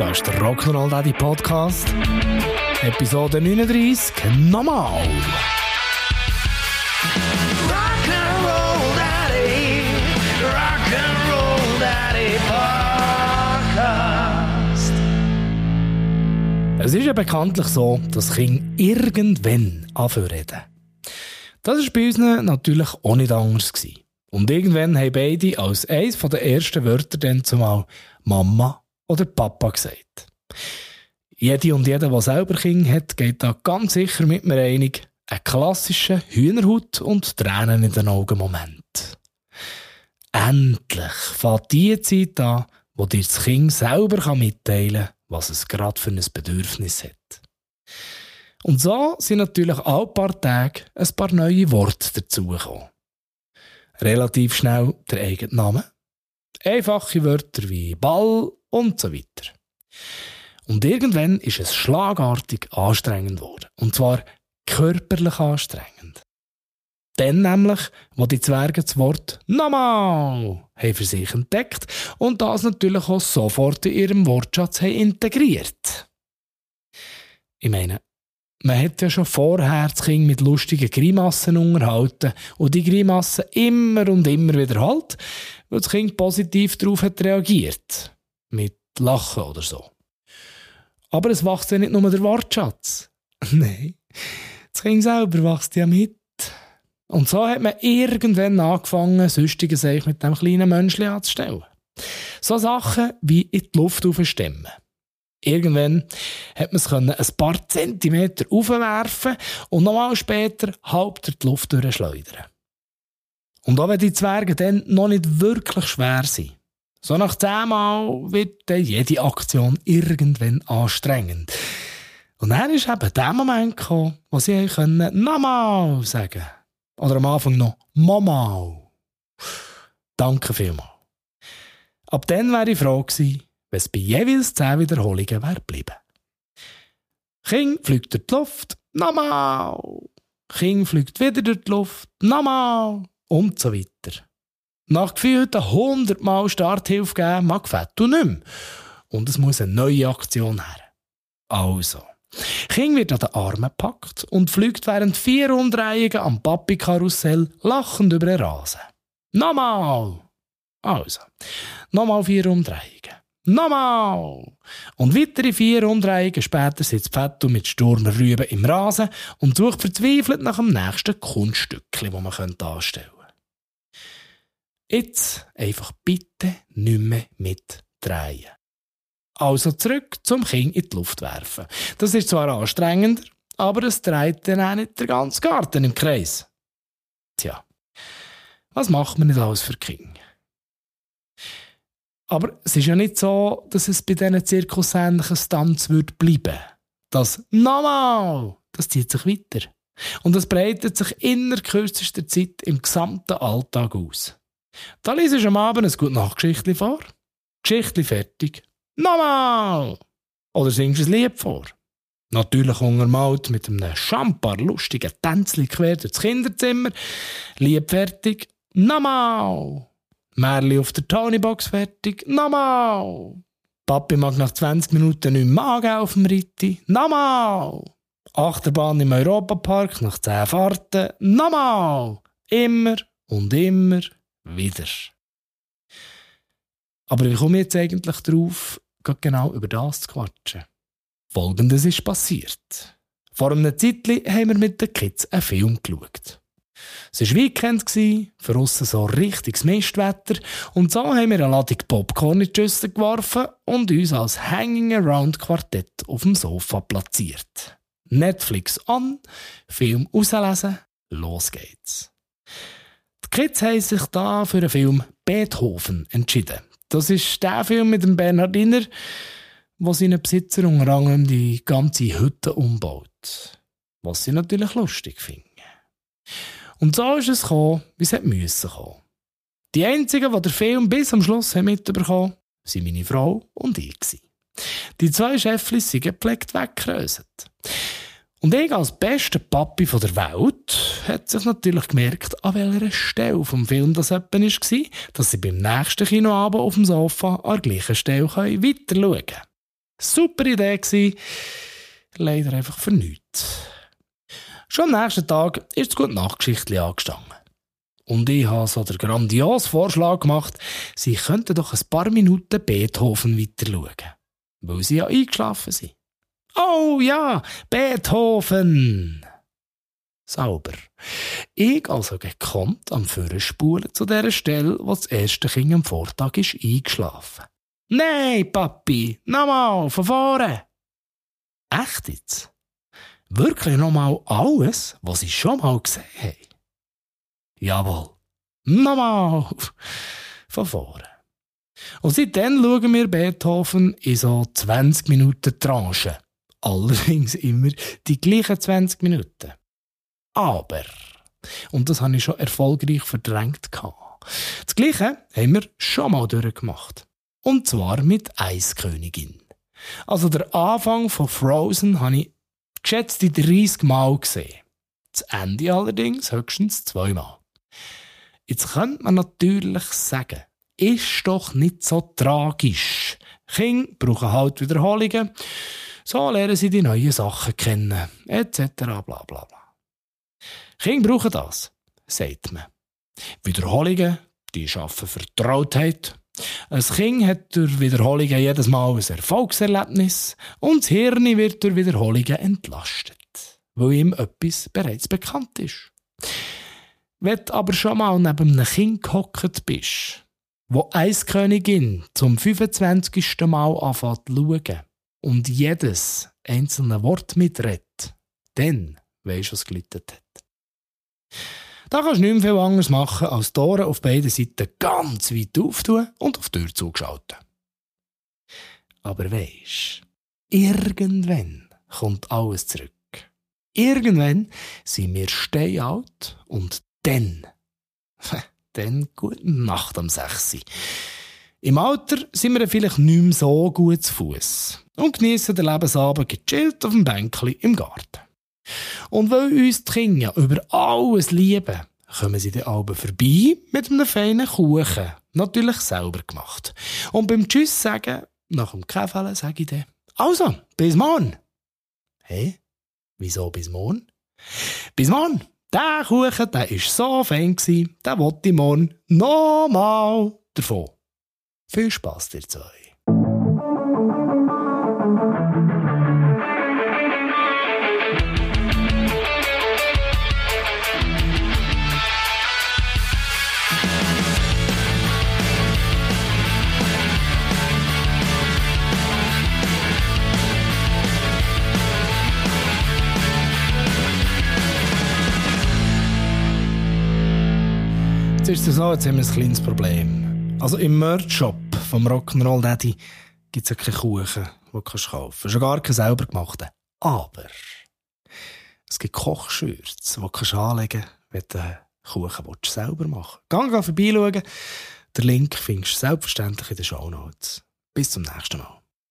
Da ist der Rock'n'Roll Daddy Podcast. Episode 39. Nochmal. Rock'n'Roll Daddy, Rock'n'Roll Daddy Podcast. Es ist ja bekanntlich so, dass Kinder irgendwann anfangen reden. Das war bei uns natürlich auch nicht anders. Gewesen. Und irgendwann haben beide als eines der ersten Wörter dann zumal Mama oder Papa gesagt. Jede und jeder, der selber Kinder hat, geht da ganz sicher mit mir einig, einen klassischen Hühnerhut und Tränen in den Augen Moment. Endlich fängt die Zeit an, wo dir das Kind selber mitteilen kann, was es gerade für ein Bedürfnis hat. Und so sind natürlich alle paar Tage ein paar neue Worte dazugekommen. Relativ schnell der eigene Name, einfache Wörter wie Ball und so weiter. Und irgendwann ist es schlagartig anstrengend geworden. Und zwar körperlich anstrengend. Dann nämlich, wo die Zwerge das Wort «Nochmal» für sich entdeckt und das natürlich auch sofort in ihrem Wortschatz haben integriert. Ich meine, man hat ja schon vorher das Kind mit lustigen Grimassen unterhalten und die Grimassen immer und immer wiederholt, weil das Kind positiv darauf hat reagiert. Mit Lachen oder so. Aber es wächst ja nicht nur der Wortschatz. Nein, das Kind selber wächst ja mit. Und so hat man irgendwann angefangen, sonstige sich mit dem kleinen Menschli anzustellen. So Sachen wie in die Luft aufstemmen. Irgendwann hat man es ein paar Zentimeter aufwerfen und nochmal später halb durch die Luft durchschleudern. Und auch wenn die Zwerge dann noch nicht wirklich schwer sind, so nach zehnmal wird dann jede Aktion irgendwann anstrengend. Und dann ist eben der Moment gekommen, wo sie können «Nochmal» sagen Oder am Anfang noch «Mama». Danke vielmals. Ab dann wäre ich froh gewesen, wenn es bei jeweils zehn Wiederholungen wäre geblieben. King fliegt durch die Luft, nochmal. King fliegt wieder durch die Luft, nochmal. Und so weiter. Nach gefühlten 100 Mal Starthilfe geben, mag Fettu nicht mehr. Und es muss eine neue Aktion her. Also. King wird an den Armen gepackt und fliegt während vier Umdrehungen am Papi-Karussell lachend über den Rasen. Nochmal! Also, nochmal vier Umdrehungen. Nochmal! Und weitere vier Umdrehungen später sitzt Fettu mit Sturmrüben im Rasen und sucht verzweifelt nach dem nächsten Kunststückchen, das man anstellen könnte. Jetzt einfach bitte nicht mehr mitdrehen. Also zurück zum Kind in die Luft werfen. Das ist zwar anstrengender, aber es dreht dann auch nicht den ganzen Garten im Kreis. Tja, was macht man nicht alles für King? Aber es ist ja nicht so, dass es bei diesen zirkusähnlichen Stunts wird bleiben. Das «Nochmal!» das zieht sich weiter. Und es breitet sich innerhalb kürzester Zeit im gesamten Alltag aus. Da liest du am Abend ein gute Nachtgeschichtli vor. Geschichtli fertig. Nochmal! Oder singst ein Lied vor. Natürlich untermalt mit einem Champar lustigen Tänzli quer durchs Kinderzimmer. Lied fertig. Nochmal! Märli auf der Tonybox fertig. Nochmal! Papi mag nach 20 Minuten nicht mehr auf dem Ritti. Nochmal! Achterbahn im Europapark nach 10 Fahrten. Nochmal! Immer und immer wieder. Aber wie komme ich jetzt eigentlich darauf, genau über das zu quatschen? Folgendes ist passiert. Vor einem Zeitchen haben wir mit den Kids einen Film geschaut. Es war Weekend, für uns so richtiges Mistwetter und so haben wir eine Ladung Popcorn in die Schüssel geworfen und uns als Hanging Around Quartett auf dem Sofa platziert. Netflix an, Film auslesen, los geht's. Die Kids haben sich da für den Film Beethoven entschieden. Das ist der Film mit dem Bernhardiner, wo seinen Besitzer unter anderem die ganze Hütte umbaut. Was sie natürlich lustig finden. Und so ist es gekommen, wie es müssen kommen. Die einzigen, die den Film bis am Schluss mitbekommen haben, waren meine Frau und ich. Die zwei Cheflis sind gepflegt weggeröset. Und ich als bester Papi der Welt hat sich natürlich gemerkt, an welcher Stelle vom Film das etwa war, dass sie beim nächsten Kinoabend auf dem Sofa an der gleichen Stelle weiter schauen können. Super Idee gewesen. Leider einfach für nichts. Schon am nächsten Tag ist das gute Nachtgeschichtli angestanden. Und ich habe so den grandiosen Vorschlag gemacht, sie könnten doch ein paar Minuten Beethoven weiter schauen. Weil sie ja eingeschlafen sind. Oh ja, Beethoven! Sauber. Ich also gekonnt am Führerspulen zu der Stelle, wo das erste Kind am Vortag ist eingeschlafen. Nein, Papi, nochmal, von vorne. Echt jetzt? Wirklich nochmal alles, was ich schon mal gesehen habe? Jawohl. Nochmal. Von vorne. Und seitdem schauen wir Beethoven in so 20 Minuten Tranchen. Allerdings immer die gleichen 20 Minuten. Aber, und das habe ich schon erfolgreich verdrängt. Das Gleiche haben wir schon mal durchgemacht. Und zwar mit Eiskönigin. Also der Anfang von Frozen habe ich geschätzte 30 Mal gesehen. Das Ende allerdings höchstens zweimal. Jetzt könnte man natürlich sagen, ist doch nicht so tragisch. Kinder brauchen halt Wiederholungen. So lernen sie die neuen Sachen kennen, etc. bla bla bla. Kinder brauchen das, sagt man. Wiederholungen, die schaffen Vertrautheit. Ein Kind hat durch Wiederholungen jedes Mal ein Erfolgserlebnis und das Hirn wird durch Wiederholungen entlastet, weil ihm etwas bereits bekannt ist. Wenn du aber schon mal neben einem Kind gehockt bist, wo Eiskönigin zum 25. Mal anfängt zu schauen und jedes einzelne Wort mitredet, dann weisst du, was gelitten hat. Da kannst du nicht mehr viel anderes machen, als Tore auf beiden Seiten ganz weit auftun und auf die Tür zugeschalten. Aber weisst, irgendwann kommt alles zurück. Irgendwann sind wir steinalt und dann, dann gute Nacht am 6. Im Alter sind wir vielleicht nicht mehr so gut zu Fuß und genießen den Lebensabend gechillt auf dem Bänkli im Garten. Und weil uns die Kinder über alles lieben, kommen sie den Abend vorbei mit einem feinen Kuchen. Natürlich selber gemacht. Und beim Tschüss sagen, nach dem Kaffee sage ich dann, also, bis morgen. Hä? Wieso bis morgen? Bis morgen. Der Kuchen, der war so fein, den wollte ich morgen nochmal davon. Viel Spass dir zwei. Ist es so, jetzt haben wir ein kleines Problem. Also im Merch-Shop vom Rock'n'Roll Daddy gibt es ja keine Kuchen, die du kaufen kannst. Schon gar keine selber gemachten. Aber es gibt Kochschürze, die du anlegen kannst, wenn du den Kuchen selber machen willst. Geh vorbeischauen. Den Link findest du selbstverständlich in den Shownotes. Bis zum nächsten Mal.